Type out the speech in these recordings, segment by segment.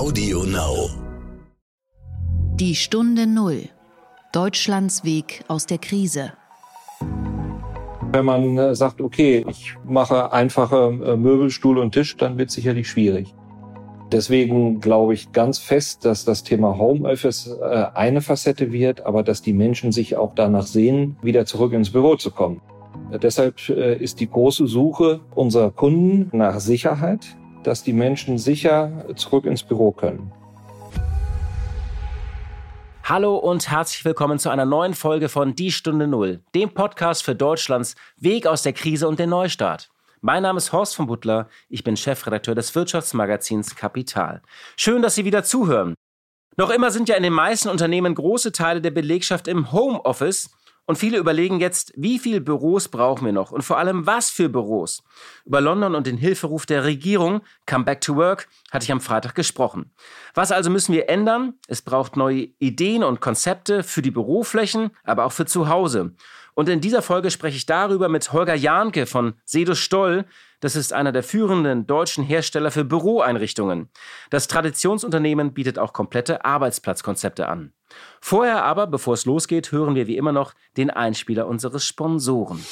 Audio Now. Die Stunde Null. Deutschlands Weg aus der Krise. Wenn man äh, sagt, okay, ich mache einfache äh, Möbel, Stuhl und Tisch, dann wird es sicherlich schwierig. Deswegen glaube ich ganz fest, dass das Thema Homeoffice äh, eine Facette wird, aber dass die Menschen sich auch danach sehen, wieder zurück ins Büro zu kommen. Deshalb ist die große Suche unserer Kunden nach Sicherheit, dass die Menschen sicher zurück ins Büro können. Hallo und herzlich willkommen zu einer neuen Folge von Die Stunde Null, dem Podcast für Deutschlands Weg aus der Krise und den Neustart. Mein Name ist Horst von Butler, ich bin Chefredakteur des Wirtschaftsmagazins Kapital. Schön, dass Sie wieder zuhören. Noch immer sind ja in den meisten Unternehmen große Teile der Belegschaft im Homeoffice und viele überlegen jetzt, wie viele Büros brauchen wir noch und vor allem was für Büros. Über London und den Hilferuf der Regierung, Come Back to Work, hatte ich am Freitag gesprochen. Was also müssen wir ändern? Es braucht neue Ideen und Konzepte für die Büroflächen, aber auch für zu Hause. Und in dieser Folge spreche ich darüber mit Holger Jahnke von Sedo Stoll. Das ist einer der führenden deutschen Hersteller für Büroeinrichtungen. Das Traditionsunternehmen bietet auch komplette Arbeitsplatzkonzepte an. Vorher aber, bevor es losgeht, hören wir wie immer noch den Einspieler unseres Sponsoren.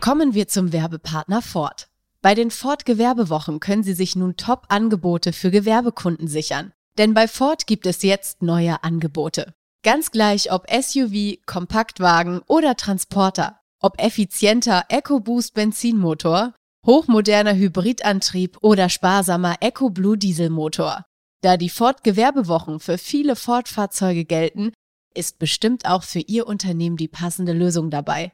Kommen wir zum Werbepartner Ford. Bei den Ford Gewerbewochen können Sie sich nun Top-Angebote für Gewerbekunden sichern. Denn bei Ford gibt es jetzt neue Angebote. Ganz gleich ob SUV, Kompaktwagen oder Transporter. Ob effizienter EcoBoost Benzinmotor, hochmoderner Hybridantrieb oder sparsamer EcoBlue Dieselmotor. Da die Ford-Gewerbewochen für viele Ford-Fahrzeuge gelten, ist bestimmt auch für Ihr Unternehmen die passende Lösung dabei.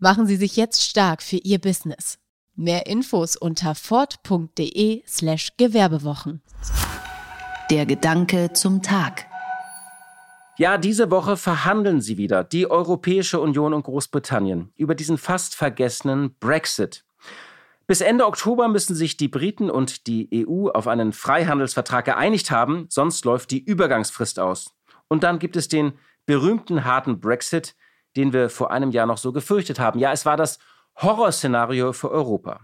Machen Sie sich jetzt stark für Ihr Business. Mehr Infos unter ford.de/slash Gewerbewochen. Der Gedanke zum Tag. Ja, diese Woche verhandeln sie wieder, die Europäische Union und Großbritannien, über diesen fast vergessenen Brexit. Bis Ende Oktober müssen sich die Briten und die EU auf einen Freihandelsvertrag geeinigt haben, sonst läuft die Übergangsfrist aus. Und dann gibt es den berühmten harten Brexit, den wir vor einem Jahr noch so gefürchtet haben. Ja, es war das Horrorszenario für Europa.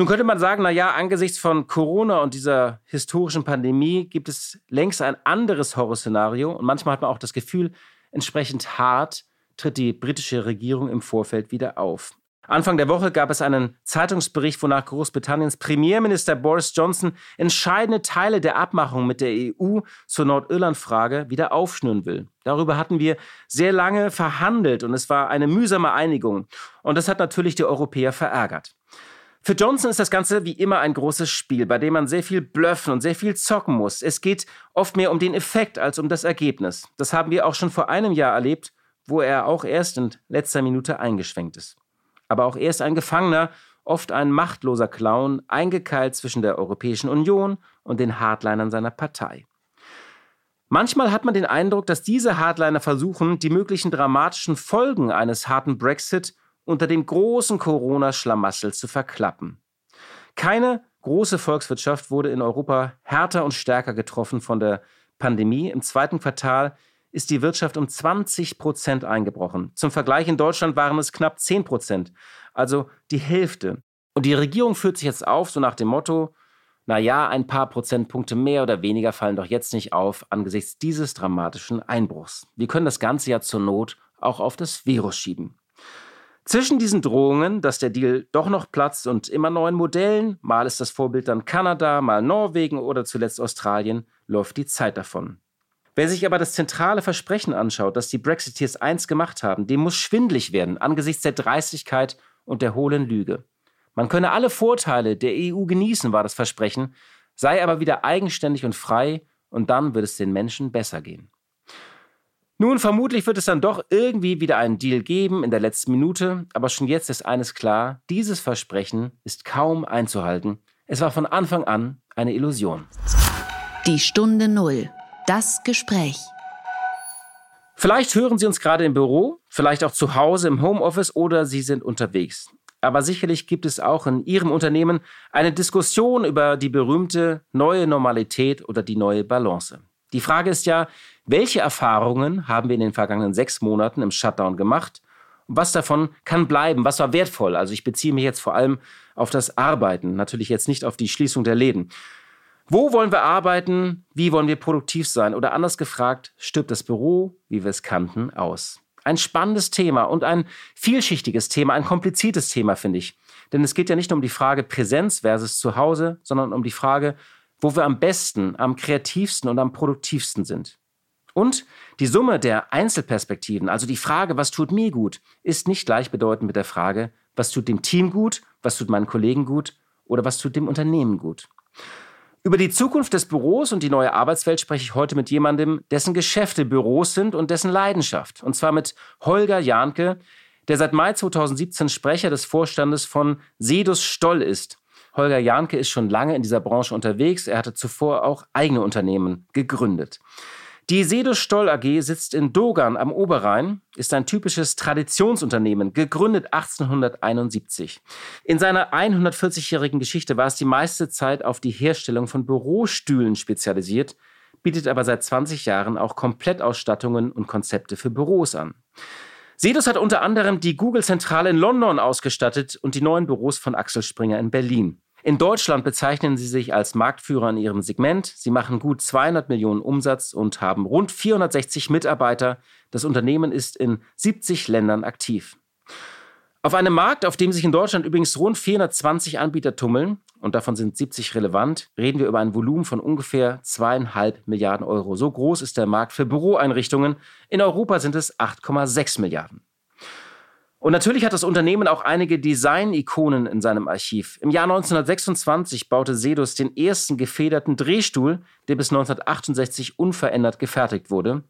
Nun könnte man sagen, na ja, angesichts von Corona und dieser historischen Pandemie gibt es längst ein anderes Horrorszenario und manchmal hat man auch das Gefühl, entsprechend hart tritt die britische Regierung im Vorfeld wieder auf. Anfang der Woche gab es einen Zeitungsbericht, wonach Großbritanniens Premierminister Boris Johnson entscheidende Teile der Abmachung mit der EU zur Nordirland-Frage wieder aufschnüren will. Darüber hatten wir sehr lange verhandelt und es war eine mühsame Einigung. Und das hat natürlich die Europäer verärgert. Für Johnson ist das Ganze wie immer ein großes Spiel, bei dem man sehr viel blöffen und sehr viel zocken muss. Es geht oft mehr um den Effekt als um das Ergebnis. Das haben wir auch schon vor einem Jahr erlebt, wo er auch erst in letzter Minute eingeschwenkt ist aber auch er ist ein Gefangener, oft ein machtloser Clown, eingekeilt zwischen der Europäischen Union und den Hardlinern seiner Partei. Manchmal hat man den Eindruck, dass diese Hardliner versuchen, die möglichen dramatischen Folgen eines harten Brexit unter dem großen Corona-Schlamassel zu verklappen. Keine große Volkswirtschaft wurde in Europa härter und stärker getroffen von der Pandemie. Im zweiten Quartal ist die Wirtschaft um 20 Prozent eingebrochen. Zum Vergleich in Deutschland waren es knapp 10 Prozent, also die Hälfte. Und die Regierung führt sich jetzt auf, so nach dem Motto, na ja, ein paar Prozentpunkte mehr oder weniger fallen doch jetzt nicht auf angesichts dieses dramatischen Einbruchs. Wir können das Ganze ja zur Not auch auf das Virus schieben. Zwischen diesen Drohungen, dass der Deal doch noch platzt und immer neuen Modellen, mal ist das Vorbild dann Kanada, mal Norwegen oder zuletzt Australien, läuft die Zeit davon. Wer sich aber das zentrale Versprechen anschaut, das die Brexiteers einst gemacht haben, dem muss schwindlig werden angesichts der Dreistigkeit und der hohlen Lüge. Man könne alle Vorteile der EU genießen, war das Versprechen, sei aber wieder eigenständig und frei, und dann wird es den Menschen besser gehen. Nun, vermutlich wird es dann doch irgendwie wieder einen Deal geben in der letzten Minute, aber schon jetzt ist eines klar, dieses Versprechen ist kaum einzuhalten. Es war von Anfang an eine Illusion. Die Stunde Null das Gespräch. Vielleicht hören Sie uns gerade im Büro, vielleicht auch zu Hause im Homeoffice oder Sie sind unterwegs. Aber sicherlich gibt es auch in Ihrem Unternehmen eine Diskussion über die berühmte neue Normalität oder die neue Balance. Die Frage ist ja, welche Erfahrungen haben wir in den vergangenen sechs Monaten im Shutdown gemacht? Und was davon kann bleiben? Was war wertvoll? Also ich beziehe mich jetzt vor allem auf das Arbeiten, natürlich jetzt nicht auf die Schließung der Läden. Wo wollen wir arbeiten? Wie wollen wir produktiv sein? Oder anders gefragt, stirbt das Büro, wie wir es kannten, aus? Ein spannendes Thema und ein vielschichtiges Thema, ein kompliziertes Thema, finde ich. Denn es geht ja nicht nur um die Frage Präsenz versus Zuhause, sondern um die Frage, wo wir am besten, am kreativsten und am produktivsten sind. Und die Summe der Einzelperspektiven, also die Frage, was tut mir gut, ist nicht gleichbedeutend mit der Frage, was tut dem Team gut, was tut meinen Kollegen gut oder was tut dem Unternehmen gut. Über die Zukunft des Büros und die neue Arbeitswelt spreche ich heute mit jemandem, dessen Geschäfte Büros sind und dessen Leidenschaft. Und zwar mit Holger Jahnke, der seit Mai 2017 Sprecher des Vorstandes von Sedus Stoll ist. Holger Jahnke ist schon lange in dieser Branche unterwegs. Er hatte zuvor auch eigene Unternehmen gegründet. Die Sedus Stoll AG sitzt in Dogan am Oberrhein, ist ein typisches Traditionsunternehmen, gegründet 1871. In seiner 140-jährigen Geschichte war es die meiste Zeit auf die Herstellung von Bürostühlen spezialisiert, bietet aber seit 20 Jahren auch Komplettausstattungen und Konzepte für Büros an. Sedus hat unter anderem die Google-Zentrale in London ausgestattet und die neuen Büros von Axel Springer in Berlin. In Deutschland bezeichnen sie sich als Marktführer in ihrem Segment. Sie machen gut 200 Millionen Umsatz und haben rund 460 Mitarbeiter. Das Unternehmen ist in 70 Ländern aktiv. Auf einem Markt, auf dem sich in Deutschland übrigens rund 420 Anbieter tummeln, und davon sind 70 relevant, reden wir über ein Volumen von ungefähr zweieinhalb Milliarden Euro. So groß ist der Markt für Büroeinrichtungen. In Europa sind es 8,6 Milliarden. Und natürlich hat das Unternehmen auch einige Design-Ikonen in seinem Archiv. Im Jahr 1926 baute Sedus den ersten gefederten Drehstuhl, der bis 1968 unverändert gefertigt wurde.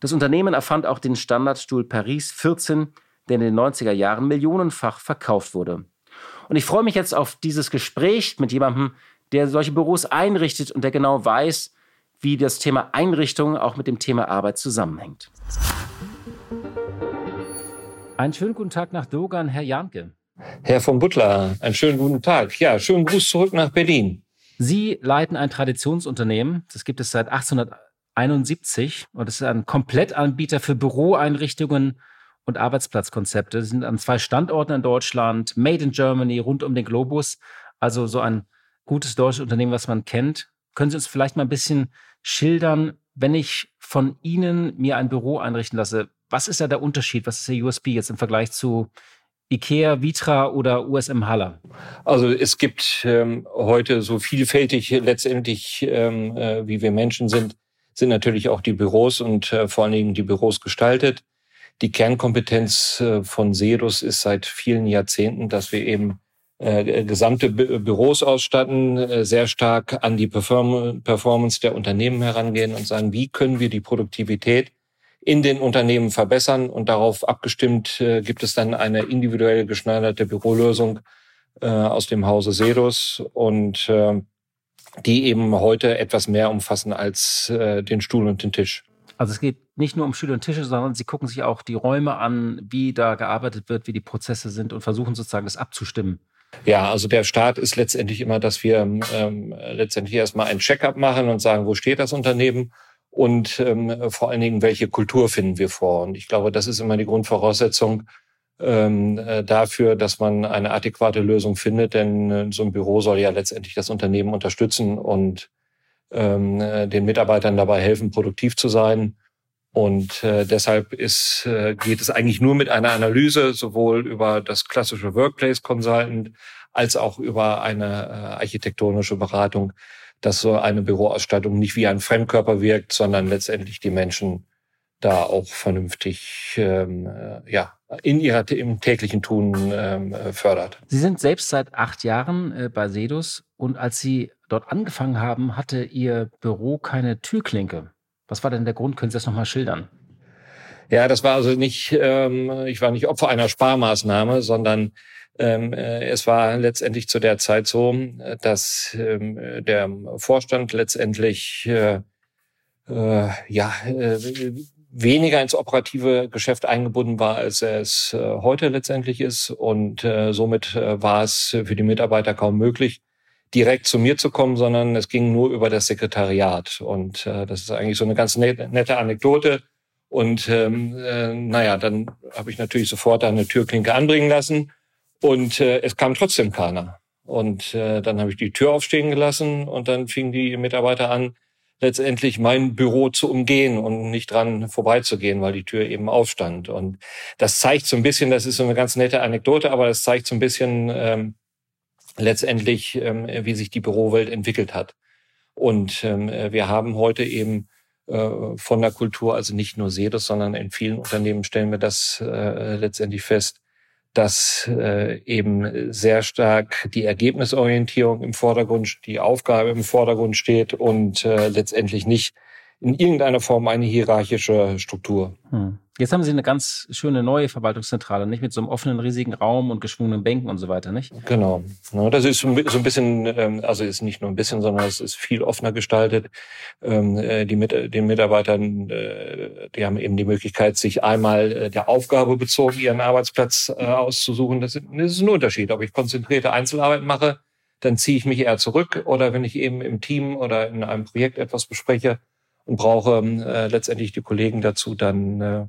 Das Unternehmen erfand auch den Standardstuhl Paris 14, der in den 90er Jahren millionenfach verkauft wurde. Und ich freue mich jetzt auf dieses Gespräch mit jemandem, der solche Büros einrichtet und der genau weiß, wie das Thema Einrichtung auch mit dem Thema Arbeit zusammenhängt. Einen schönen guten Tag nach Dogan, Herr Janke. Herr von Butler, einen schönen guten Tag. Ja, schönen Gruß zurück nach Berlin. Sie leiten ein Traditionsunternehmen. Das gibt es seit 1871 und es ist ein Komplettanbieter für Büroeinrichtungen und Arbeitsplatzkonzepte. Sie sind an zwei Standorten in Deutschland, Made in Germany, rund um den Globus. Also so ein gutes deutsches Unternehmen, was man kennt. Können Sie uns vielleicht mal ein bisschen schildern, wenn ich von Ihnen mir ein Büro einrichten lasse, was ist da der Unterschied? Was ist der USB jetzt im Vergleich zu IKEA, Vitra oder USM Haller? Also es gibt ähm, heute so vielfältig letztendlich, ähm, äh, wie wir Menschen sind, sind natürlich auch die Büros und äh, vor allen Dingen die Büros gestaltet. Die Kernkompetenz äh, von Serus ist seit vielen Jahrzehnten, dass wir eben äh, gesamte Bü Büros ausstatten, äh, sehr stark an die Perform Performance der Unternehmen herangehen und sagen, wie können wir die Produktivität in den Unternehmen verbessern und darauf abgestimmt äh, gibt es dann eine individuell geschneiderte Bürolösung äh, aus dem Hause Serus und äh, die eben heute etwas mehr umfassen als äh, den Stuhl und den Tisch. Also es geht nicht nur um Stühle und Tische, sondern Sie gucken sich auch die Räume an, wie da gearbeitet wird, wie die Prozesse sind und versuchen sozusagen das abzustimmen. Ja, also der Start ist letztendlich immer, dass wir ähm, letztendlich erstmal ein Check-up machen und sagen, wo steht das Unternehmen und ähm, vor allen Dingen, welche Kultur finden wir vor. Und ich glaube, das ist immer die Grundvoraussetzung ähm, äh, dafür, dass man eine adäquate Lösung findet, denn äh, so ein Büro soll ja letztendlich das Unternehmen unterstützen und ähm, äh, den Mitarbeitern dabei helfen, produktiv zu sein. Und äh, deshalb ist, äh, geht es eigentlich nur mit einer Analyse, sowohl über das klassische Workplace Consultant als auch über eine äh, architektonische Beratung, dass so eine Büroausstattung nicht wie ein Fremdkörper wirkt, sondern letztendlich die Menschen da auch vernünftig ähm, äh, ja, in ihrer im täglichen Tun ähm, äh, fördert. Sie sind selbst seit acht Jahren äh, bei Sedus und als Sie dort angefangen haben, hatte Ihr Büro keine Türklinke. Was war denn der Grund? Können Sie das nochmal schildern? Ja, das war also nicht, ähm, ich war nicht Opfer einer Sparmaßnahme, sondern ähm, äh, es war letztendlich zu der Zeit so, dass ähm, der Vorstand letztendlich äh, äh, ja äh, weniger ins operative Geschäft eingebunden war, als er es äh, heute letztendlich ist. Und äh, somit äh, war es für die Mitarbeiter kaum möglich, direkt zu mir zu kommen, sondern es ging nur über das Sekretariat. Und äh, das ist eigentlich so eine ganz nette, nette Anekdote. Und ähm, äh, naja, dann habe ich natürlich sofort eine Türklinke anbringen lassen und äh, es kam trotzdem keiner. Und äh, dann habe ich die Tür aufstehen gelassen und dann fingen die Mitarbeiter an, letztendlich mein Büro zu umgehen und nicht dran vorbeizugehen, weil die Tür eben aufstand. Und das zeigt so ein bisschen, das ist so eine ganz nette Anekdote, aber das zeigt so ein bisschen ähm, letztendlich, ähm, wie sich die Bürowelt entwickelt hat. Und ähm, wir haben heute eben äh, von der Kultur, also nicht nur Sedes, sondern in vielen Unternehmen stellen wir das äh, letztendlich fest, dass äh, eben sehr stark die Ergebnisorientierung im Vordergrund, die Aufgabe im Vordergrund steht und äh, letztendlich nicht in irgendeiner Form eine hierarchische Struktur. Hm. Jetzt haben Sie eine ganz schöne neue Verwaltungszentrale, nicht mit so einem offenen, riesigen Raum und geschwungenen Bänken und so weiter, nicht? Genau. Das ist so ein bisschen, ähm, also ist nicht nur ein bisschen, sondern es ist viel offener gestaltet. Ähm, äh, die mit den Mitarbeitern, äh, die haben eben die Möglichkeit, sich einmal äh, der Aufgabe bezogen ihren Arbeitsplatz auszusuchen. Das ist ein Unterschied, ob ich konzentrierte Einzelarbeit mache, dann ziehe ich mich eher zurück oder wenn ich eben im Team oder in einem Projekt etwas bespreche, und brauche äh, letztendlich die Kollegen dazu, dann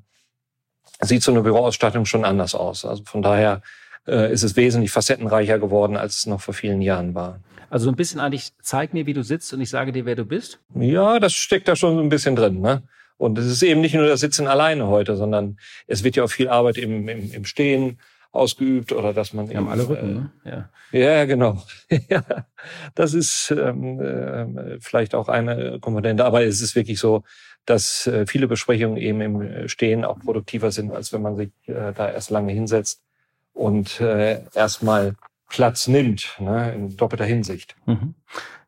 sieht so eine Büroausstattung schon anders aus. Also von daher äh, ist es wesentlich facettenreicher geworden, als es noch vor vielen Jahren war. Also ein bisschen eigentlich, zeig mir, wie du sitzt und ich sage dir, wer du bist? Ja, das steckt da schon so ein bisschen drin. Ne? Und es ist eben nicht nur das Sitzen alleine heute, sondern es wird ja auch viel Arbeit im, im, im Stehen ausgeübt oder dass man Wir eben, haben alle Rücken, äh, ne? Ja, ja genau. ja, das ist ähm, äh, vielleicht auch eine Komponente, aber es ist wirklich so, dass äh, viele Besprechungen eben im Stehen auch produktiver sind, als wenn man sich äh, da erst lange hinsetzt und äh, erstmal Platz nimmt, ne, in doppelter Hinsicht. Mhm.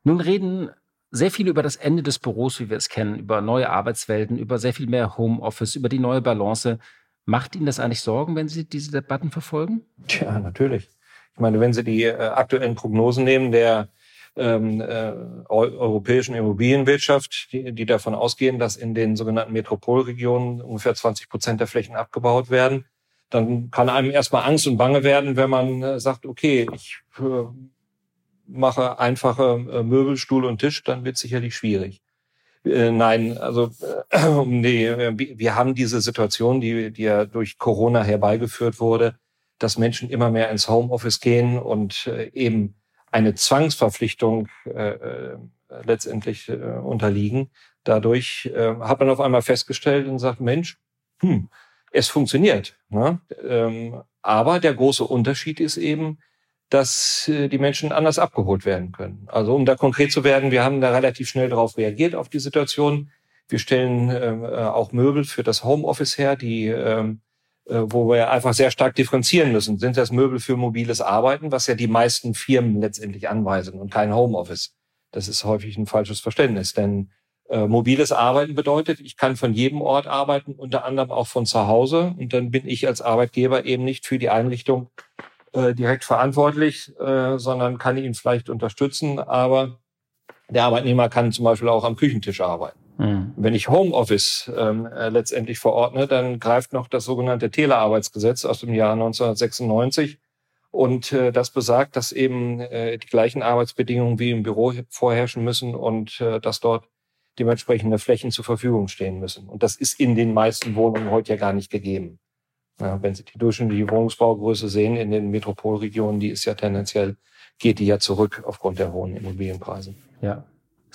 Nun reden sehr viele über das Ende des Büros, wie wir es kennen, über neue Arbeitswelten, über sehr viel mehr Homeoffice, über die neue Balance. Macht Ihnen das eigentlich Sorgen, wenn Sie diese Debatten verfolgen? Tja, natürlich. Ich meine, wenn Sie die äh, aktuellen Prognosen nehmen der ähm, äh, europäischen Immobilienwirtschaft, die, die davon ausgehen, dass in den sogenannten Metropolregionen ungefähr 20 Prozent der Flächen abgebaut werden, dann kann einem erstmal Angst und Bange werden, wenn man äh, sagt, okay, ich äh, mache einfache äh, Möbel, Stuhl und Tisch, dann wird sicherlich schwierig. Äh, nein, also äh, nee, wir haben diese Situation, die, die ja durch Corona herbeigeführt wurde, dass Menschen immer mehr ins Homeoffice gehen und äh, eben eine Zwangsverpflichtung äh, äh, letztendlich äh, unterliegen. Dadurch äh, hat man auf einmal festgestellt und sagt, Mensch, hm, es funktioniert. Ne? Ähm, aber der große Unterschied ist eben, dass äh, die Menschen anders abgeholt werden können. Also um da konkret zu werden, wir haben da relativ schnell darauf reagiert auf die Situation. Wir stellen ähm, äh, auch Möbel für das Homeoffice her, die ähm, äh, wo wir einfach sehr stark differenzieren müssen. Sind das Möbel für mobiles Arbeiten, was ja die meisten Firmen letztendlich anweisen und kein Homeoffice? Das ist häufig ein falsches Verständnis, denn äh, mobiles Arbeiten bedeutet, ich kann von jedem Ort arbeiten, unter anderem auch von zu Hause. Und dann bin ich als Arbeitgeber eben nicht für die Einrichtung äh, direkt verantwortlich, äh, sondern kann ihn vielleicht unterstützen. Aber der Arbeitnehmer kann zum Beispiel auch am Küchentisch arbeiten. Mhm. Wenn ich Homeoffice ähm, äh, letztendlich verordne, dann greift noch das sogenannte Telearbeitsgesetz aus dem Jahr 1996. Und äh, das besagt, dass eben äh, die gleichen Arbeitsbedingungen wie im Büro vorherrschen müssen und äh, dass dort dementsprechende Flächen zur Verfügung stehen müssen. Und das ist in den meisten Wohnungen heute ja gar nicht gegeben. Ja, wenn Sie die durchschnittliche Wohnungsbaugröße sehen in den Metropolregionen, die ist ja tendenziell, geht die ja zurück aufgrund der hohen Immobilienpreise. Ja.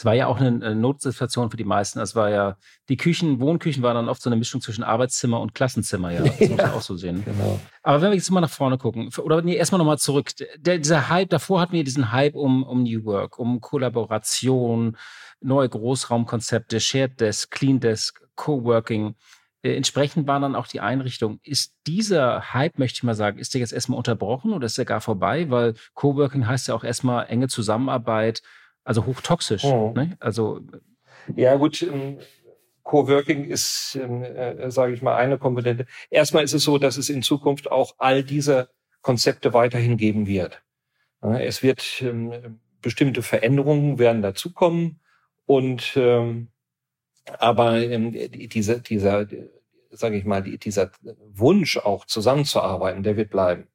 Es war ja auch eine Notsituation für die meisten. Es war ja, die Küchen, Wohnküchen waren dann oft so eine Mischung zwischen Arbeitszimmer und Klassenzimmer, ja. Das muss man auch so sehen. Genau. Aber wenn wir jetzt mal nach vorne gucken, oder nee, erstmal nochmal zurück. Der, dieser Hype, davor hatten wir diesen Hype um, um New Work, um Kollaboration, neue Großraumkonzepte, Shared Desk, Clean Desk, Coworking. Äh, entsprechend waren dann auch die Einrichtungen. Ist dieser Hype, möchte ich mal sagen, ist der jetzt erstmal unterbrochen oder ist der gar vorbei? Weil Coworking heißt ja auch erstmal enge Zusammenarbeit, also hochtoxisch. Oh. Ne? Also ja gut, ähm, Coworking ist, ähm, äh, sage ich mal, eine Komponente. Erstmal ist es so, dass es in Zukunft auch all diese Konzepte weiterhin geben wird. Es wird ähm, bestimmte Veränderungen werden dazukommen und ähm, aber ähm, dieser, dieser, sage ich mal, dieser Wunsch auch zusammenzuarbeiten, der wird bleiben.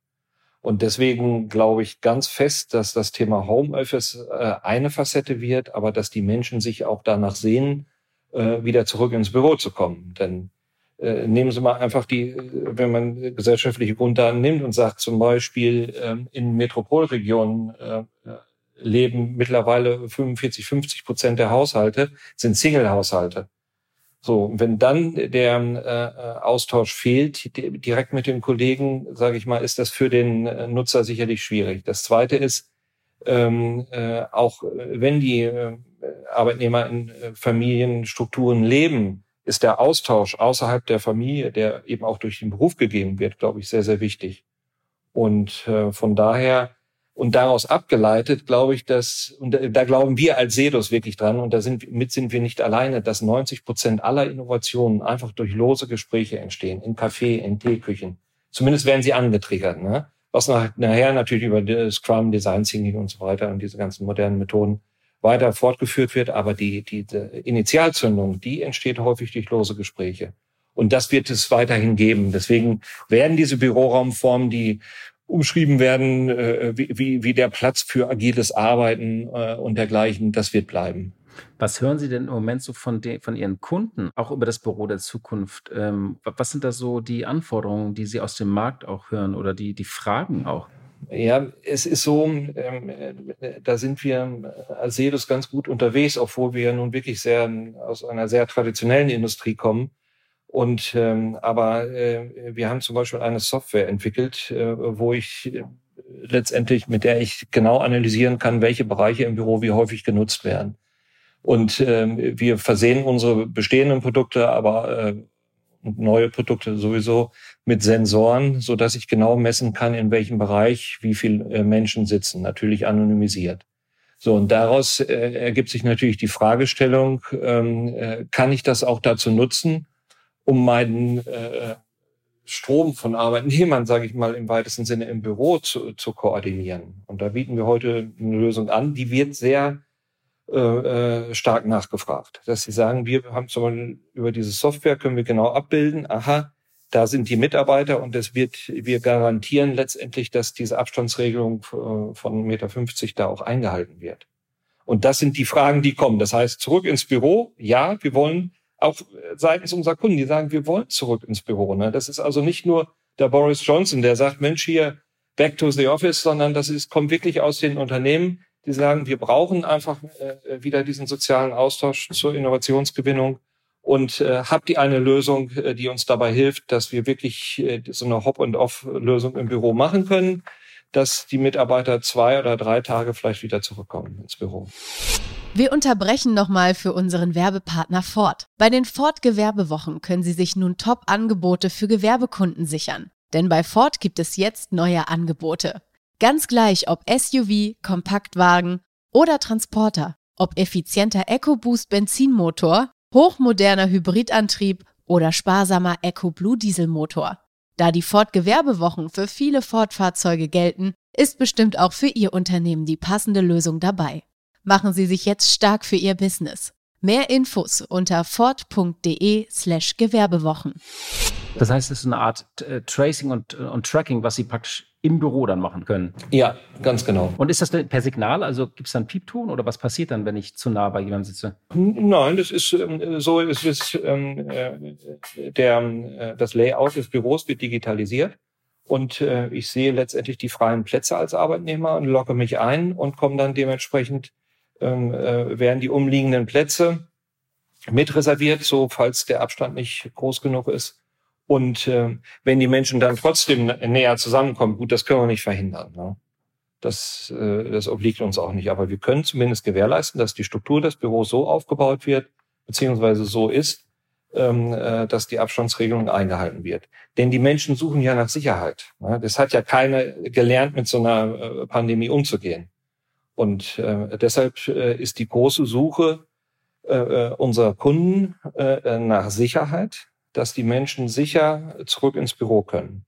Und deswegen glaube ich ganz fest, dass das Thema Homeoffice äh, eine Facette wird, aber dass die Menschen sich auch danach sehen, äh, wieder zurück ins Büro zu kommen. Denn äh, nehmen Sie mal einfach die, wenn man gesellschaftliche Grunddaten nimmt und sagt zum Beispiel, ähm, in Metropolregionen leben mittlerweile 45, 50 Prozent der Haushalte sind Single-Haushalte. So, wenn dann der äh, Austausch fehlt, direkt mit dem Kollegen, sage ich mal, ist das für den äh, Nutzer sicherlich schwierig. Das Zweite ist, ähm, äh, auch wenn die äh, Arbeitnehmer in äh, Familienstrukturen leben, ist der Austausch außerhalb der Familie, der eben auch durch den Beruf gegeben wird, glaube ich, sehr, sehr wichtig. Und äh, von daher und daraus abgeleitet, glaube ich, dass, und da glauben wir als Sedos wirklich dran, und da sind, mit sind wir nicht alleine, dass 90 Prozent aller Innovationen einfach durch lose Gespräche entstehen, in Café, in Teeküchen. Zumindest werden sie angetriggert, ne? Was nach, nachher natürlich über Scrum, Design Thinking und so weiter und diese ganzen modernen Methoden weiter fortgeführt wird. Aber die, die, die Initialzündung, die entsteht häufig durch lose Gespräche. Und das wird es weiterhin geben. Deswegen werden diese Büroraumformen, die umschrieben werden, äh, wie, wie der Platz für agiles Arbeiten äh, und dergleichen, das wird bleiben. Was hören Sie denn im Moment so von, den, von Ihren Kunden, auch über das Büro der Zukunft? Ähm, was sind da so die Anforderungen, die Sie aus dem Markt auch hören oder die, die Fragen auch? Ja, es ist so, ähm, da sind wir als Sedos ganz gut unterwegs, obwohl wir nun wirklich sehr aus einer sehr traditionellen Industrie kommen. Und ähm, aber äh, wir haben zum Beispiel eine Software entwickelt, äh, wo ich äh, letztendlich mit der ich genau analysieren kann, welche Bereiche im Büro wie häufig genutzt werden. Und ähm, wir versehen unsere bestehenden Produkte, aber äh, neue Produkte sowieso mit Sensoren, so dass ich genau messen kann, in welchem Bereich wie viele äh, Menschen sitzen, natürlich anonymisiert. So, und daraus äh, ergibt sich natürlich die Fragestellung, ähm, äh, kann ich das auch dazu nutzen, um meinen äh, Strom von Arbeitnehmern, sage ich mal, im weitesten Sinne im Büro zu, zu koordinieren. Und da bieten wir heute eine Lösung an, die wird sehr äh, äh, stark nachgefragt. Dass sie sagen, wir haben zum Beispiel über diese Software können wir genau abbilden, aha, da sind die Mitarbeiter und es wird, wir garantieren letztendlich, dass diese Abstandsregelung äh, von Meter 50 da auch eingehalten wird. Und das sind die Fragen, die kommen. Das heißt, zurück ins Büro, ja, wir wollen auch seitens unserer Kunden, die sagen, wir wollen zurück ins Büro. Ne? Das ist also nicht nur der Boris Johnson, der sagt, Mensch, hier, back to the office, sondern das ist, kommt wirklich aus den Unternehmen, die sagen, wir brauchen einfach äh, wieder diesen sozialen Austausch zur Innovationsgewinnung und äh, habt ihr eine Lösung, äh, die uns dabei hilft, dass wir wirklich äh, so eine Hop-and-Off-Lösung im Büro machen können, dass die Mitarbeiter zwei oder drei Tage vielleicht wieder zurückkommen ins Büro. Wir unterbrechen nochmal für unseren Werbepartner Ford. Bei den Ford Gewerbewochen können Sie sich nun Top-Angebote für Gewerbekunden sichern. Denn bei Ford gibt es jetzt neue Angebote. Ganz gleich, ob SUV, Kompaktwagen oder Transporter, ob effizienter EcoBoost Benzinmotor, hochmoderner Hybridantrieb oder sparsamer EcoBlue Dieselmotor. Da die Ford Gewerbewochen für viele Ford-Fahrzeuge gelten, ist bestimmt auch für Ihr Unternehmen die passende Lösung dabei. Machen Sie sich jetzt stark für Ihr Business. Mehr Infos unter ford.de slash Gewerbewochen. Das heißt, es ist eine Art äh, Tracing und, äh, und Tracking, was Sie praktisch im Büro dann machen können. Ja, ganz genau. Und ist das per Signal? Also gibt es dann Piepton oder was passiert dann, wenn ich zu nah bei jemandem sitze? Nein, das ist ähm, so, es ist ähm, äh, der, äh, das Layout des Büros wird digitalisiert. Und äh, ich sehe letztendlich die freien Plätze als Arbeitnehmer und logge mich ein und komme dann dementsprechend, ähm, äh, werden die umliegenden Plätze mit reserviert, so falls der Abstand nicht groß genug ist. Und äh, wenn die Menschen dann trotzdem näher zusammenkommen, gut, das können wir nicht verhindern. Ne? Das, äh, das obliegt uns auch nicht. Aber wir können zumindest gewährleisten, dass die Struktur des Büros so aufgebaut wird, beziehungsweise so ist, ähm, äh, dass die Abstandsregelung eingehalten wird. Denn die Menschen suchen ja nach Sicherheit. Ne? Das hat ja keiner gelernt, mit so einer äh, Pandemie umzugehen. Und äh, deshalb äh, ist die große Suche äh, äh unserer Kunden äh, nach Sicherheit, dass die Menschen sicher zurück ins Büro können.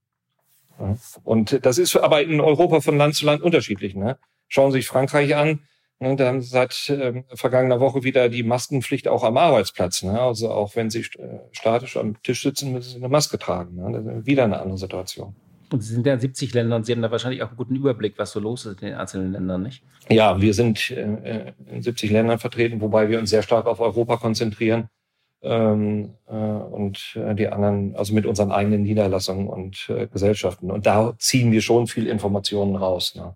Und das ist aber in Europa von Land zu Land unterschiedlich. Ne? Schauen Sie sich Frankreich an. Ne? Da haben seit äh, vergangener Woche wieder die Maskenpflicht auch am Arbeitsplatz. Ne? Also auch wenn Sie äh, statisch am Tisch sitzen, müssen Sie eine Maske tragen. Ne? Das ist wieder eine andere Situation. Und Sie sind ja in 70 Ländern, Sie haben da wahrscheinlich auch einen guten Überblick, was so los ist in den einzelnen Ländern, nicht? Ja, wir sind äh, in 70 Ländern vertreten, wobei wir uns sehr stark auf Europa konzentrieren ähm, äh, und äh, die anderen, also mit unseren eigenen Niederlassungen und äh, Gesellschaften. Und da ziehen wir schon viel Informationen raus ne?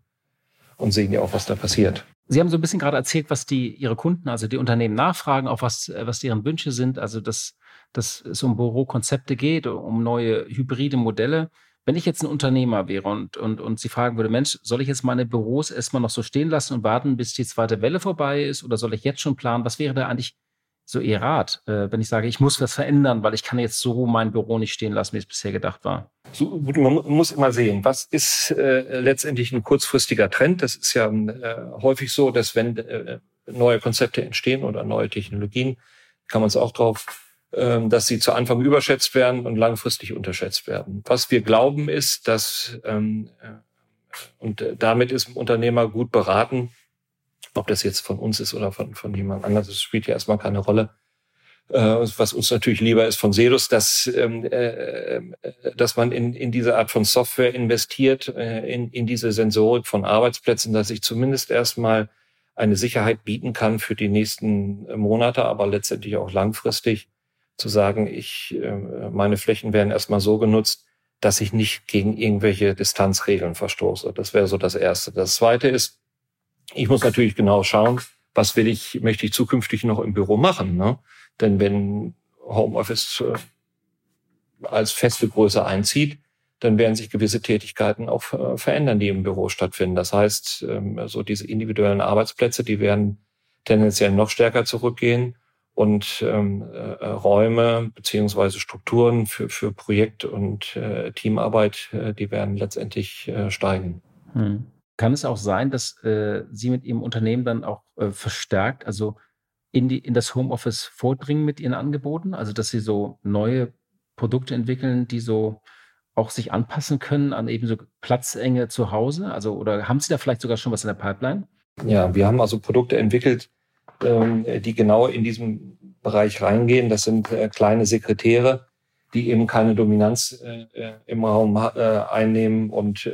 und sehen ja auch, was da passiert. Sie haben so ein bisschen gerade erzählt, was die Ihre Kunden, also die Unternehmen nachfragen, auch was, äh, was deren Wünsche sind, also dass, dass es um Bürokonzepte geht, um neue hybride Modelle. Wenn ich jetzt ein Unternehmer wäre und, und, und Sie fragen würde, Mensch, soll ich jetzt meine Büros erstmal noch so stehen lassen und warten, bis die zweite Welle vorbei ist oder soll ich jetzt schon planen? Was wäre da eigentlich so Ihr Rat, äh, wenn ich sage, ich muss was verändern, weil ich kann jetzt so mein Büro nicht stehen lassen, wie es bisher gedacht war? So, man muss immer sehen, was ist äh, letztendlich ein kurzfristiger Trend. Das ist ja äh, häufig so, dass wenn äh, neue Konzepte entstehen oder neue Technologien, kann man es auch drauf, dass sie zu Anfang überschätzt werden und langfristig unterschätzt werden. Was wir glauben ist, dass ähm, äh, und damit ist ein Unternehmer gut beraten, ob das jetzt von uns ist oder von, von jemand anderes, das spielt ja erstmal keine Rolle. Äh, was uns natürlich lieber ist von Sedus, dass, ähm, äh, dass man in, in diese Art von Software investiert, in, in diese Sensorik von Arbeitsplätzen, dass ich zumindest erstmal eine Sicherheit bieten kann für die nächsten Monate, aber letztendlich auch langfristig zu sagen, ich, äh, meine Flächen werden erstmal so genutzt, dass ich nicht gegen irgendwelche Distanzregeln verstoße. Das wäre so das Erste. Das Zweite ist, ich muss natürlich genau schauen, was will ich, möchte ich zukünftig noch im Büro machen. Ne? Denn wenn Homeoffice äh, als feste Größe einzieht, dann werden sich gewisse Tätigkeiten auch äh, verändern, die im Büro stattfinden. Das heißt, ähm, so diese individuellen Arbeitsplätze, die werden tendenziell noch stärker zurückgehen und ähm, äh, Räume beziehungsweise Strukturen für, für Projekt- und äh, Teamarbeit, äh, die werden letztendlich äh, steigen. Hm. Kann es auch sein, dass äh, Sie mit Ihrem Unternehmen dann auch äh, verstärkt, also in, die, in das Homeoffice vordringen mit Ihren Angeboten? Also, dass Sie so neue Produkte entwickeln, die so auch sich anpassen können an eben so Platzenge zu Hause? Also, oder haben Sie da vielleicht sogar schon was in der Pipeline? Ja, wir haben also Produkte entwickelt, die genau in diesem Bereich reingehen. Das sind äh, kleine Sekretäre, die eben keine Dominanz äh, äh im Raum einnehmen und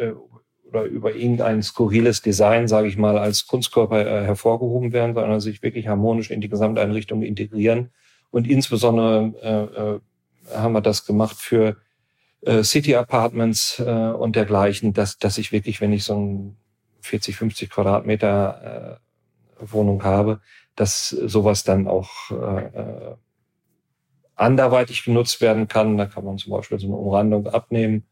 oder über irgendein skurriles Design, sage ich mal, als Kunstkörper hervorgehoben werden, sondern sich wirklich harmonisch in die Gesamteinrichtung integrieren. Und insbesondere haben wir das gemacht für City Apartments und dergleichen, dass, dass ich wirklich, wenn ich so ein 40, 50 Quadratmeter Wohnung habe, dass sowas dann auch äh, anderweitig genutzt werden kann. Da kann man zum Beispiel so eine Umrandung abnehmen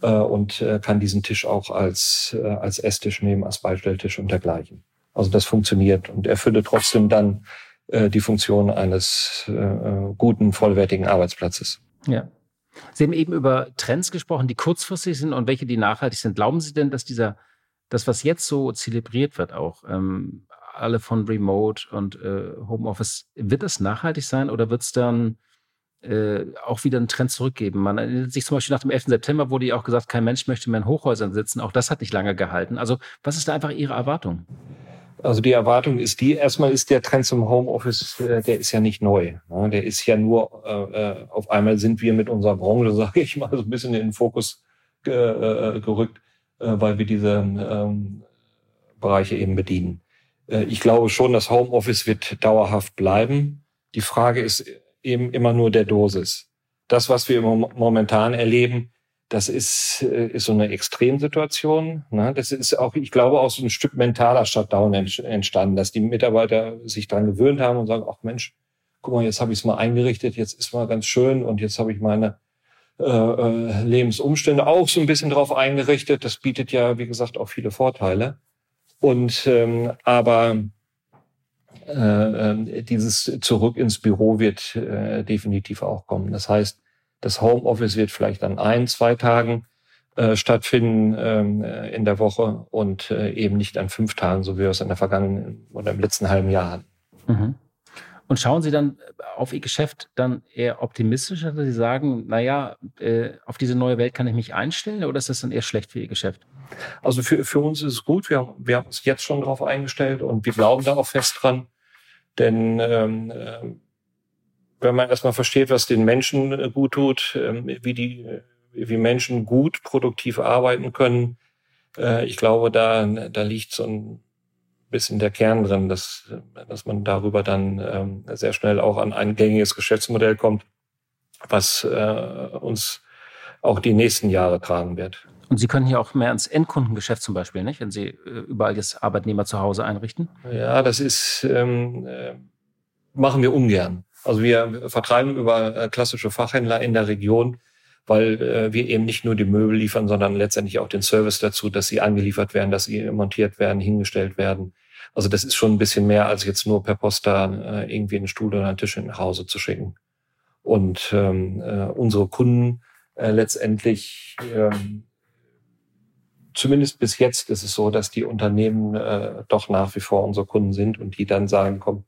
äh, und äh, kann diesen Tisch auch als, äh, als Esstisch nehmen, als Beistelltisch und dergleichen. Also das funktioniert und erfülle trotzdem dann äh, die Funktion eines äh, guten, vollwertigen Arbeitsplatzes. Ja. Sie haben eben über Trends gesprochen, die kurzfristig sind und welche, die nachhaltig sind. Glauben Sie denn, dass dieser, das, was jetzt so zelebriert wird, auch ähm, alle von Remote und äh, Homeoffice, wird das nachhaltig sein oder wird es dann äh, auch wieder einen Trend zurückgeben. Man erinnert sich zum Beispiel nach dem 11. September wurde ja auch gesagt, kein Mensch möchte mehr in Hochhäusern sitzen. Auch das hat nicht lange gehalten. Also was ist da einfach Ihre Erwartung? Also die Erwartung ist die, erstmal ist der Trend zum Homeoffice, äh, der ist ja nicht neu. Ne? Der ist ja nur, äh, auf einmal sind wir mit unserer Branche, sage ich mal, so ein bisschen in den Fokus gerückt, weil wir diese ähm, Bereiche eben bedienen. Ich glaube schon, das Homeoffice wird dauerhaft bleiben. Die Frage ist eben immer nur der Dosis. Das, was wir momentan erleben, das ist, äh, ist so eine Extremsituation. Ne? Das ist auch, ich glaube, auch so ein Stück mentaler Shutdown entstanden, dass die Mitarbeiter sich dran gewöhnt haben und sagen, ach Mensch, guck mal, jetzt habe ich es mal eingerichtet, jetzt ist mal ganz schön und jetzt habe ich meine äh, äh, Lebensumstände auch so ein bisschen drauf eingerichtet. Das bietet ja, wie gesagt, auch viele Vorteile. Und ähm, aber äh, ähm, dieses Zurück ins Büro wird äh, definitiv auch kommen. Das heißt, das Homeoffice wird vielleicht an ein, zwei Tagen äh, stattfinden ähm, äh, in der Woche und äh, eben nicht an fünf Tagen, so wie wir es in der vergangenen oder im letzten halben Jahr hatten. Mhm. Und schauen Sie dann auf Ihr Geschäft dann eher optimistischer, dass Sie sagen, naja, äh, auf diese neue Welt kann ich mich einstellen oder ist das dann eher schlecht für Ihr Geschäft? Also für, für uns ist es gut. Wir, wir haben uns jetzt schon darauf eingestellt und wir glauben da auch fest dran. Denn ähm, äh, wenn man erstmal versteht, was den Menschen äh, gut tut, äh, wie die, wie Menschen gut produktiv arbeiten können, äh, ich glaube, da, da liegt so ein bisschen der Kern drin, dass, dass man darüber dann ähm, sehr schnell auch an ein gängiges Geschäftsmodell kommt, was äh, uns auch die nächsten Jahre tragen wird. Und Sie können hier auch mehr ins Endkundengeschäft zum Beispiel, nicht? Wenn Sie äh, überall jetzt Arbeitnehmer zu Hause einrichten? Ja, das ist, ähm, äh, machen wir ungern. Also wir vertreiben über äh, klassische Fachhändler in der Region, weil äh, wir eben nicht nur die Möbel liefern, sondern letztendlich auch den Service dazu, dass sie angeliefert werden, dass sie montiert werden, hingestellt werden. Also das ist schon ein bisschen mehr als jetzt nur per Post da äh, irgendwie einen Stuhl oder einen Tisch nach Hause zu schicken. Und ähm, äh, unsere Kunden äh, letztendlich ähm, zumindest bis jetzt ist es so, dass die Unternehmen äh, doch nach wie vor unsere Kunden sind und die dann sagen, komm,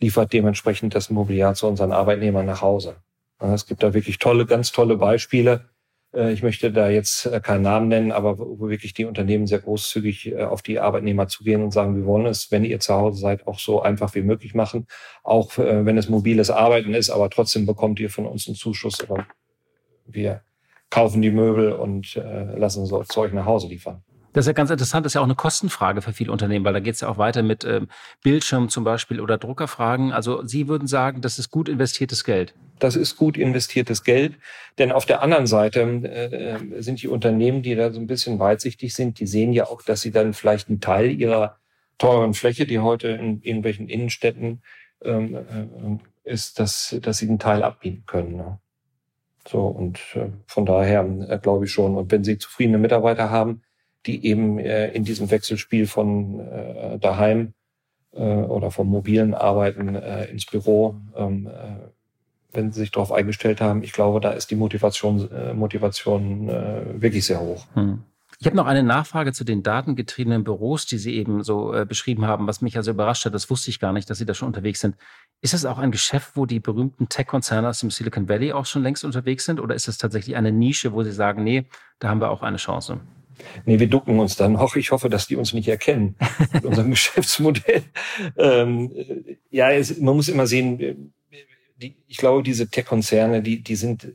liefert dementsprechend das Mobiliar zu unseren Arbeitnehmern nach Hause. Es gibt da wirklich tolle, ganz tolle Beispiele. Äh, ich möchte da jetzt äh, keinen Namen nennen, aber wo wirklich die Unternehmen sehr großzügig äh, auf die Arbeitnehmer zugehen und sagen, wir wollen es, wenn ihr zu Hause seid, auch so einfach wie möglich machen. Auch wenn es mobiles Arbeiten ist, aber trotzdem bekommt ihr von uns einen Zuschuss oder wir kaufen die Möbel und lassen so Zeug nach Hause liefern. Das ist ja ganz interessant, das ist ja auch eine Kostenfrage für viele Unternehmen, weil da geht es ja auch weiter mit ähm, Bildschirm zum Beispiel oder Druckerfragen. Also Sie würden sagen, das ist gut investiertes Geld. Das ist gut investiertes Geld, denn auf der anderen Seite äh, äh, sind die Unternehmen, die da so ein bisschen weitsichtig sind, die sehen ja auch, dass sie dann vielleicht einen Teil ihrer teuren Fläche, die heute in irgendwelchen Innenstädten ähm, äh, ist, dass, dass sie einen Teil abbieten können. Ne? So, und äh, von daher äh, glaube ich schon. Und wenn Sie zufriedene Mitarbeiter haben, die eben äh, in diesem Wechselspiel von daheim oder vom mobilen Arbeiten ins Büro, ähm, äh, wenn sie sich darauf eingestellt haben, ich glaube, da ist die Motivation, Motivation wirklich sehr hoch. Hm. Ich habe noch eine Nachfrage zu den datengetriebenen Büros, die Sie eben so äh, beschrieben haben, was mich also überrascht hat. Das wusste ich gar nicht, dass Sie da schon unterwegs sind. Ist das auch ein Geschäft, wo die berühmten Tech-Konzerne aus dem Silicon Valley auch schon längst unterwegs sind? Oder ist das tatsächlich eine Nische, wo Sie sagen, nee, da haben wir auch eine Chance? Nee, wir ducken uns dann noch. Ich hoffe, dass die uns nicht erkennen mit unserem Geschäftsmodell. Ähm, ja, es, man muss immer sehen, die, ich glaube, diese Tech-Konzerne, die, die sind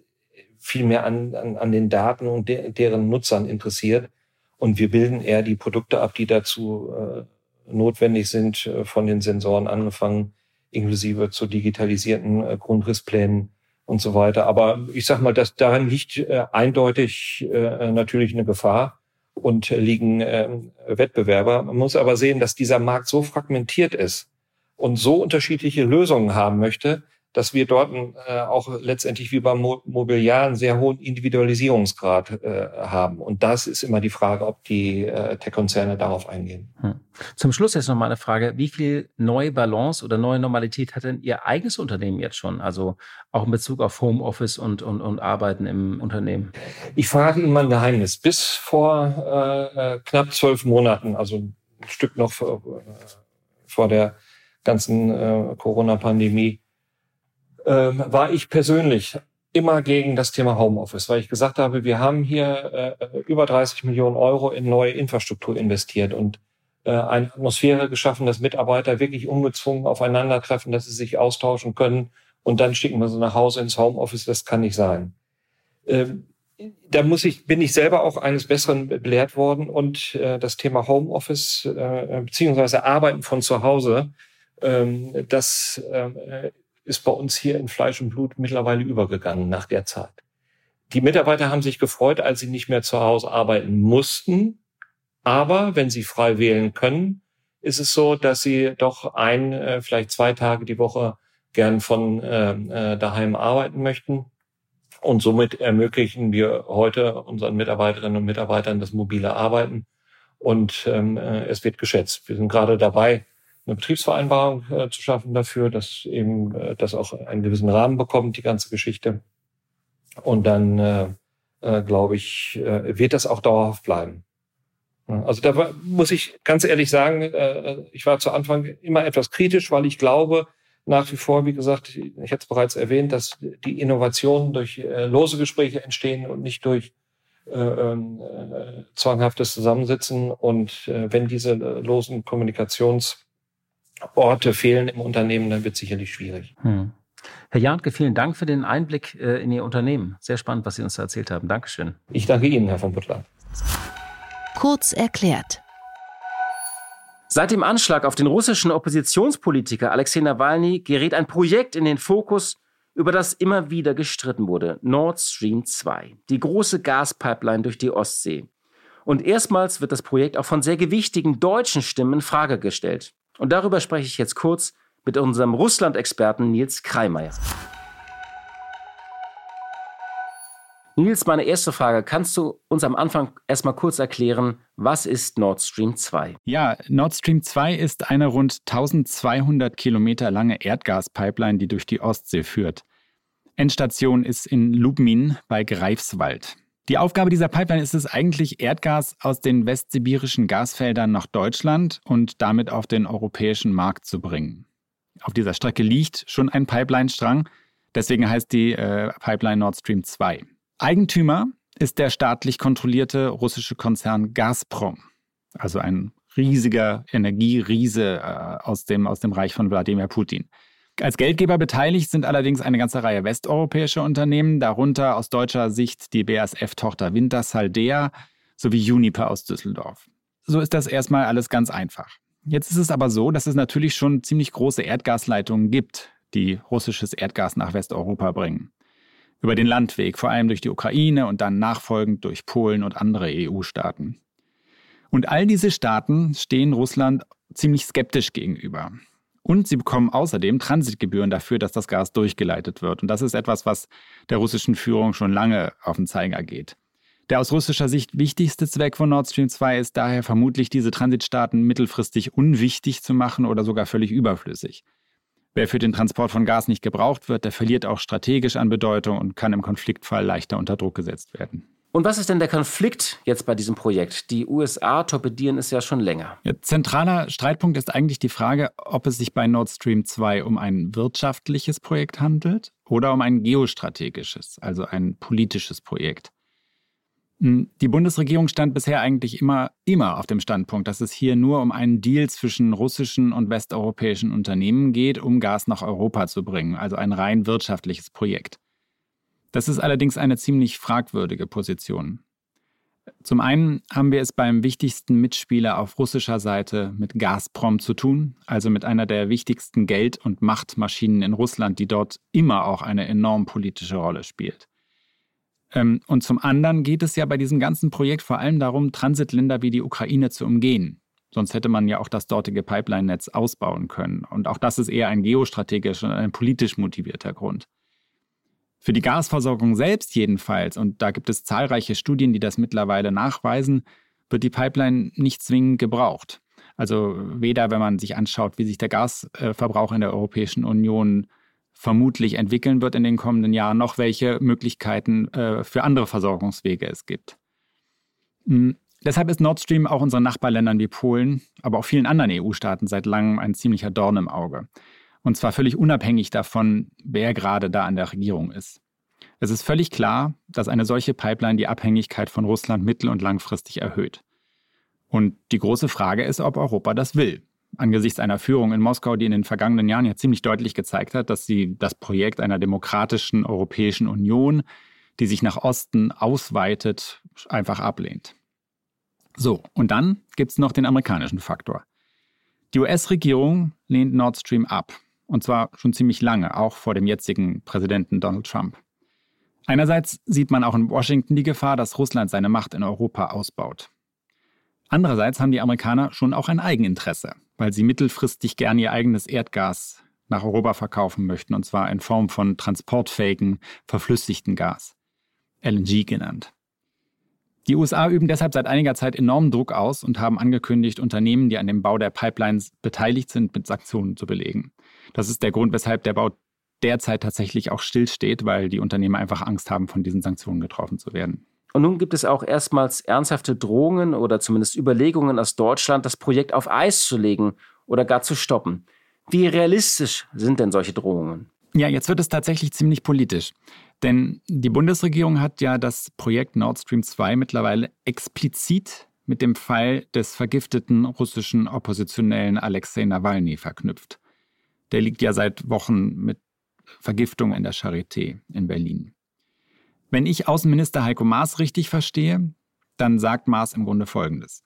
viel mehr an, an, an den Daten und de, deren Nutzern interessiert. Und wir bilden eher die Produkte ab, die dazu äh, notwendig sind, äh, von den Sensoren angefangen, inklusive zu digitalisierten äh, Grundrissplänen und so weiter. Aber ich sag mal, dass daran liegt äh, eindeutig äh, natürlich eine Gefahr und liegen äh, Wettbewerber. Man muss aber sehen, dass dieser Markt so fragmentiert ist und so unterschiedliche Lösungen haben möchte, dass wir dort äh, auch letztendlich wie beim Mo Mobiliar einen sehr hohen Individualisierungsgrad äh, haben. Und das ist immer die Frage, ob die äh, Tech-Konzerne darauf eingehen. Hm. Zum Schluss jetzt noch mal eine Frage. Wie viel neue Balance oder neue Normalität hat denn Ihr eigenes Unternehmen jetzt schon? Also auch in Bezug auf Homeoffice und, und, und Arbeiten im Unternehmen? Ich verrate Ihnen mal ein Geheimnis. Bis vor äh, äh knapp zwölf Monaten, also ein Stück noch vor, äh, vor der ganzen äh, Corona-Pandemie, ähm, war ich persönlich immer gegen das Thema Homeoffice, weil ich gesagt habe, wir haben hier äh, über 30 Millionen Euro in neue Infrastruktur investiert und äh, eine Atmosphäre geschaffen, dass Mitarbeiter wirklich ungezwungen aufeinandertreffen, dass sie sich austauschen können und dann schicken wir sie nach Hause ins Homeoffice. Das kann nicht sein. Ähm, da muss ich, bin ich selber auch eines Besseren belehrt worden und äh, das Thema Homeoffice äh, beziehungsweise Arbeiten von zu Hause, ähm, das äh, ist bei uns hier in Fleisch und Blut mittlerweile übergegangen nach der Zeit. Die Mitarbeiter haben sich gefreut, als sie nicht mehr zu Hause arbeiten mussten. Aber wenn sie frei wählen können, ist es so, dass sie doch ein, äh, vielleicht zwei Tage die Woche gern von äh, äh, daheim arbeiten möchten. Und somit ermöglichen wir heute unseren Mitarbeiterinnen und Mitarbeitern das mobile Arbeiten. Und ähm, äh, es wird geschätzt. Wir sind gerade dabei, eine Betriebsvereinbarung äh, zu schaffen dafür, dass eben äh, das auch einen gewissen Rahmen bekommt, die ganze Geschichte. Und dann, äh, äh, glaube ich, äh, wird das auch dauerhaft bleiben. Also da muss ich ganz ehrlich sagen, äh, ich war zu Anfang immer etwas kritisch, weil ich glaube, nach wie vor, wie gesagt, ich hätte es bereits erwähnt, dass die Innovationen durch äh, lose Gespräche entstehen und nicht durch äh, ähm, äh, zwanghaftes Zusammensitzen. Und äh, wenn diese äh, losen Kommunikations Orte fehlen im Unternehmen, dann wird es sicherlich schwierig. Hm. Herr Janke, vielen Dank für den Einblick äh, in Ihr Unternehmen. Sehr spannend, was Sie uns da erzählt haben. Dankeschön. Ich danke Ihnen, Herr von Butler. Kurz erklärt. Seit dem Anschlag auf den russischen Oppositionspolitiker Alexei Nawalny gerät ein Projekt in den Fokus, über das immer wieder gestritten wurde, Nord Stream 2, die große Gaspipeline durch die Ostsee. Und erstmals wird das Projekt auch von sehr gewichtigen deutschen Stimmen in Frage gestellt. Und darüber spreche ich jetzt kurz mit unserem Russland-Experten Nils Kreimeier. Nils, meine erste Frage. Kannst du uns am Anfang erstmal kurz erklären, was ist Nord Stream 2? Ja, Nord Stream 2 ist eine rund 1200 Kilometer lange Erdgaspipeline, die durch die Ostsee führt. Endstation ist in Lubmin bei Greifswald. Die Aufgabe dieser Pipeline ist es eigentlich, Erdgas aus den westsibirischen Gasfeldern nach Deutschland und damit auf den europäischen Markt zu bringen. Auf dieser Strecke liegt schon ein Pipeline-Strang, deswegen heißt die äh, Pipeline Nord Stream 2. Eigentümer ist der staatlich kontrollierte russische Konzern Gazprom, also ein riesiger Energieriese äh, aus, dem, aus dem Reich von Wladimir Putin. Als Geldgeber beteiligt sind allerdings eine ganze Reihe westeuropäischer Unternehmen, darunter aus deutscher Sicht die BASF-Tochter Wintersaldea sowie Juniper aus Düsseldorf. So ist das erstmal alles ganz einfach. Jetzt ist es aber so, dass es natürlich schon ziemlich große Erdgasleitungen gibt, die russisches Erdgas nach Westeuropa bringen. Über den Landweg, vor allem durch die Ukraine und dann nachfolgend durch Polen und andere EU-Staaten. Und all diese Staaten stehen Russland ziemlich skeptisch gegenüber. Und sie bekommen außerdem Transitgebühren dafür, dass das Gas durchgeleitet wird. Und das ist etwas, was der russischen Führung schon lange auf den Zeiger geht. Der aus russischer Sicht wichtigste Zweck von Nord Stream 2 ist daher vermutlich, diese Transitstaaten mittelfristig unwichtig zu machen oder sogar völlig überflüssig. Wer für den Transport von Gas nicht gebraucht wird, der verliert auch strategisch an Bedeutung und kann im Konfliktfall leichter unter Druck gesetzt werden. Und was ist denn der Konflikt jetzt bei diesem Projekt? Die USA torpedieren es ja schon länger. Ja, zentraler Streitpunkt ist eigentlich die Frage, ob es sich bei Nord Stream 2 um ein wirtschaftliches Projekt handelt oder um ein geostrategisches, also ein politisches Projekt. Hm, die Bundesregierung stand bisher eigentlich immer, immer auf dem Standpunkt, dass es hier nur um einen Deal zwischen russischen und westeuropäischen Unternehmen geht, um Gas nach Europa zu bringen, also ein rein wirtschaftliches Projekt. Das ist allerdings eine ziemlich fragwürdige Position. Zum einen haben wir es beim wichtigsten Mitspieler auf russischer Seite mit Gazprom zu tun, also mit einer der wichtigsten Geld- und Machtmaschinen in Russland, die dort immer auch eine enorm politische Rolle spielt. Ähm, und zum anderen geht es ja bei diesem ganzen Projekt vor allem darum, Transitländer wie die Ukraine zu umgehen. Sonst hätte man ja auch das dortige Pipeline-Netz ausbauen können. Und auch das ist eher ein geostrategisch und ein politisch motivierter Grund. Für die Gasversorgung selbst jedenfalls, und da gibt es zahlreiche Studien, die das mittlerweile nachweisen, wird die Pipeline nicht zwingend gebraucht. Also weder, wenn man sich anschaut, wie sich der Gasverbrauch in der Europäischen Union vermutlich entwickeln wird in den kommenden Jahren, noch welche Möglichkeiten äh, für andere Versorgungswege es gibt. Mhm. Deshalb ist Nord Stream auch unseren Nachbarländern wie Polen, aber auch vielen anderen EU-Staaten seit langem ein ziemlicher Dorn im Auge. Und zwar völlig unabhängig davon, wer gerade da an der Regierung ist. Es ist völlig klar, dass eine solche Pipeline die Abhängigkeit von Russland mittel- und langfristig erhöht. Und die große Frage ist, ob Europa das will. Angesichts einer Führung in Moskau, die in den vergangenen Jahren ja ziemlich deutlich gezeigt hat, dass sie das Projekt einer demokratischen Europäischen Union, die sich nach Osten ausweitet, einfach ablehnt. So, und dann gibt es noch den amerikanischen Faktor. Die US-Regierung lehnt Nord Stream ab und zwar schon ziemlich lange, auch vor dem jetzigen Präsidenten Donald Trump. Einerseits sieht man auch in Washington die Gefahr, dass Russland seine Macht in Europa ausbaut. Andererseits haben die Amerikaner schon auch ein Eigeninteresse, weil sie mittelfristig gern ihr eigenes Erdgas nach Europa verkaufen möchten, und zwar in Form von transportfähigen, verflüssigten Gas, LNG genannt. Die USA üben deshalb seit einiger Zeit enormen Druck aus und haben angekündigt, Unternehmen, die an dem Bau der Pipelines beteiligt sind, mit Sanktionen zu belegen. Das ist der Grund, weshalb der Bau derzeit tatsächlich auch stillsteht, weil die Unternehmen einfach Angst haben, von diesen Sanktionen getroffen zu werden. Und nun gibt es auch erstmals ernsthafte Drohungen oder zumindest Überlegungen aus Deutschland, das Projekt auf Eis zu legen oder gar zu stoppen. Wie realistisch sind denn solche Drohungen? Ja, jetzt wird es tatsächlich ziemlich politisch. Denn die Bundesregierung hat ja das Projekt Nord Stream 2 mittlerweile explizit mit dem Fall des vergifteten russischen Oppositionellen Alexei Nawalny verknüpft. Der liegt ja seit Wochen mit Vergiftung in der Charité in Berlin. Wenn ich Außenminister Heiko Maas richtig verstehe, dann sagt Maas im Grunde Folgendes.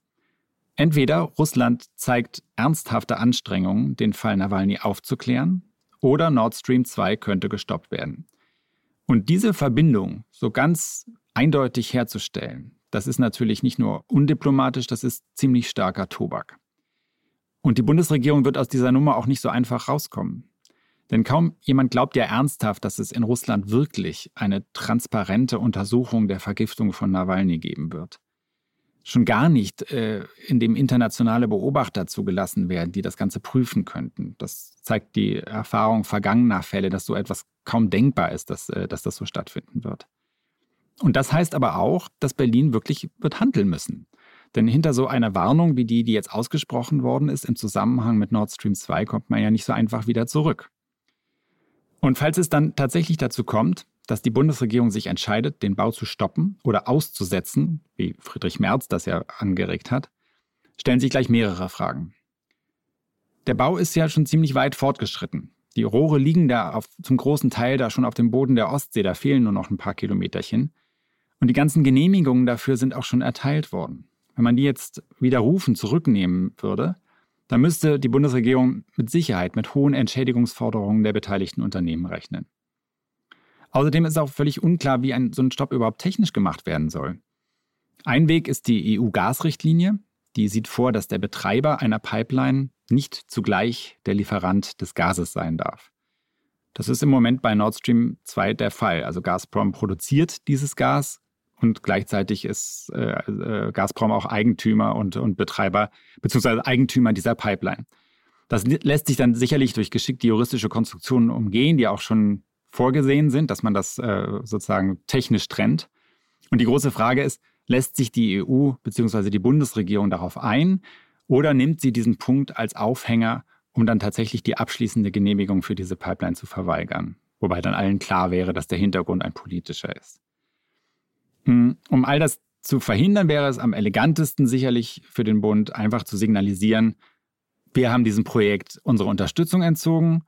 Entweder Russland zeigt ernsthafte Anstrengungen, den Fall Nawalny aufzuklären, oder Nord Stream 2 könnte gestoppt werden. Und diese Verbindung so ganz eindeutig herzustellen, das ist natürlich nicht nur undiplomatisch, das ist ziemlich starker Tobak. Und die Bundesregierung wird aus dieser Nummer auch nicht so einfach rauskommen. Denn kaum jemand glaubt ja ernsthaft, dass es in Russland wirklich eine transparente Untersuchung der Vergiftung von Nawalny geben wird. Schon gar nicht, äh, indem internationale Beobachter zugelassen werden, die das Ganze prüfen könnten. Das zeigt die Erfahrung vergangener Fälle, dass so etwas kaum denkbar ist, dass, äh, dass das so stattfinden wird. Und das heißt aber auch, dass Berlin wirklich wird handeln müssen. Denn hinter so einer Warnung wie die, die jetzt ausgesprochen worden ist im Zusammenhang mit Nord Stream 2, kommt man ja nicht so einfach wieder zurück. Und falls es dann tatsächlich dazu kommt, dass die Bundesregierung sich entscheidet, den Bau zu stoppen oder auszusetzen, wie Friedrich Merz das ja angeregt hat, stellen sich gleich mehrere Fragen. Der Bau ist ja schon ziemlich weit fortgeschritten. Die Rohre liegen da auf, zum großen Teil da schon auf dem Boden der Ostsee, da fehlen nur noch ein paar Kilometerchen. Und die ganzen Genehmigungen dafür sind auch schon erteilt worden. Wenn man die jetzt widerrufen zurücknehmen würde, dann müsste die Bundesregierung mit Sicherheit mit hohen Entschädigungsforderungen der beteiligten Unternehmen rechnen. Außerdem ist auch völlig unklar, wie ein, so ein Stopp überhaupt technisch gemacht werden soll. Ein Weg ist die EU-Gasrichtlinie. Die sieht vor, dass der Betreiber einer Pipeline nicht zugleich der Lieferant des Gases sein darf. Das ist im Moment bei Nord Stream 2 der Fall. Also Gazprom produziert dieses Gas, und gleichzeitig ist äh, äh, Gazprom auch Eigentümer und, und Betreiber beziehungsweise Eigentümer dieser Pipeline. Das lässt sich dann sicherlich durch geschickte juristische Konstruktionen umgehen, die auch schon vorgesehen sind, dass man das äh, sozusagen technisch trennt. Und die große Frage ist, lässt sich die EU bzw. die Bundesregierung darauf ein oder nimmt sie diesen Punkt als Aufhänger, um dann tatsächlich die abschließende Genehmigung für diese Pipeline zu verweigern? Wobei dann allen klar wäre, dass der Hintergrund ein politischer ist. Hm, um all das zu verhindern, wäre es am elegantesten sicherlich für den Bund einfach zu signalisieren, wir haben diesem Projekt unsere Unterstützung entzogen,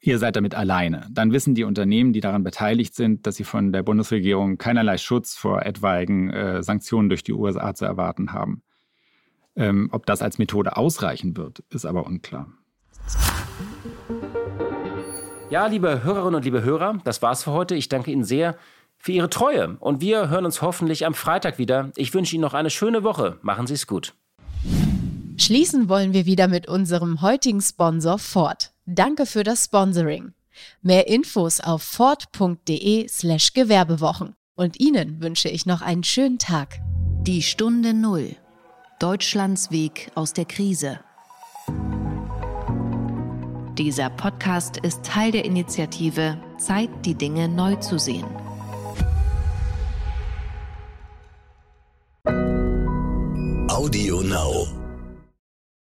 ihr seid damit alleine. Dann wissen die Unternehmen, die daran beteiligt sind, dass sie von der Bundesregierung keinerlei Schutz vor etwaigen äh, Sanktionen durch die USA zu erwarten haben. Ähm, ob das als Methode ausreichen wird, ist aber unklar. Ja, liebe Hörerinnen und liebe Hörer, das war's für heute. Ich danke Ihnen sehr für Ihre Treue. Und wir hören uns hoffentlich am Freitag wieder. Ich wünsche Ihnen noch eine schöne Woche. Machen Sie es gut. Schließen wollen wir wieder mit unserem heutigen Sponsor Ford. Danke für das Sponsoring. Mehr Infos auf ford.de/slash Gewerbewochen. Und Ihnen wünsche ich noch einen schönen Tag. Die Stunde Null. Deutschlands Weg aus der Krise. Dieser Podcast ist Teil der Initiative Zeit, die Dinge neu zu sehen. Audio Now.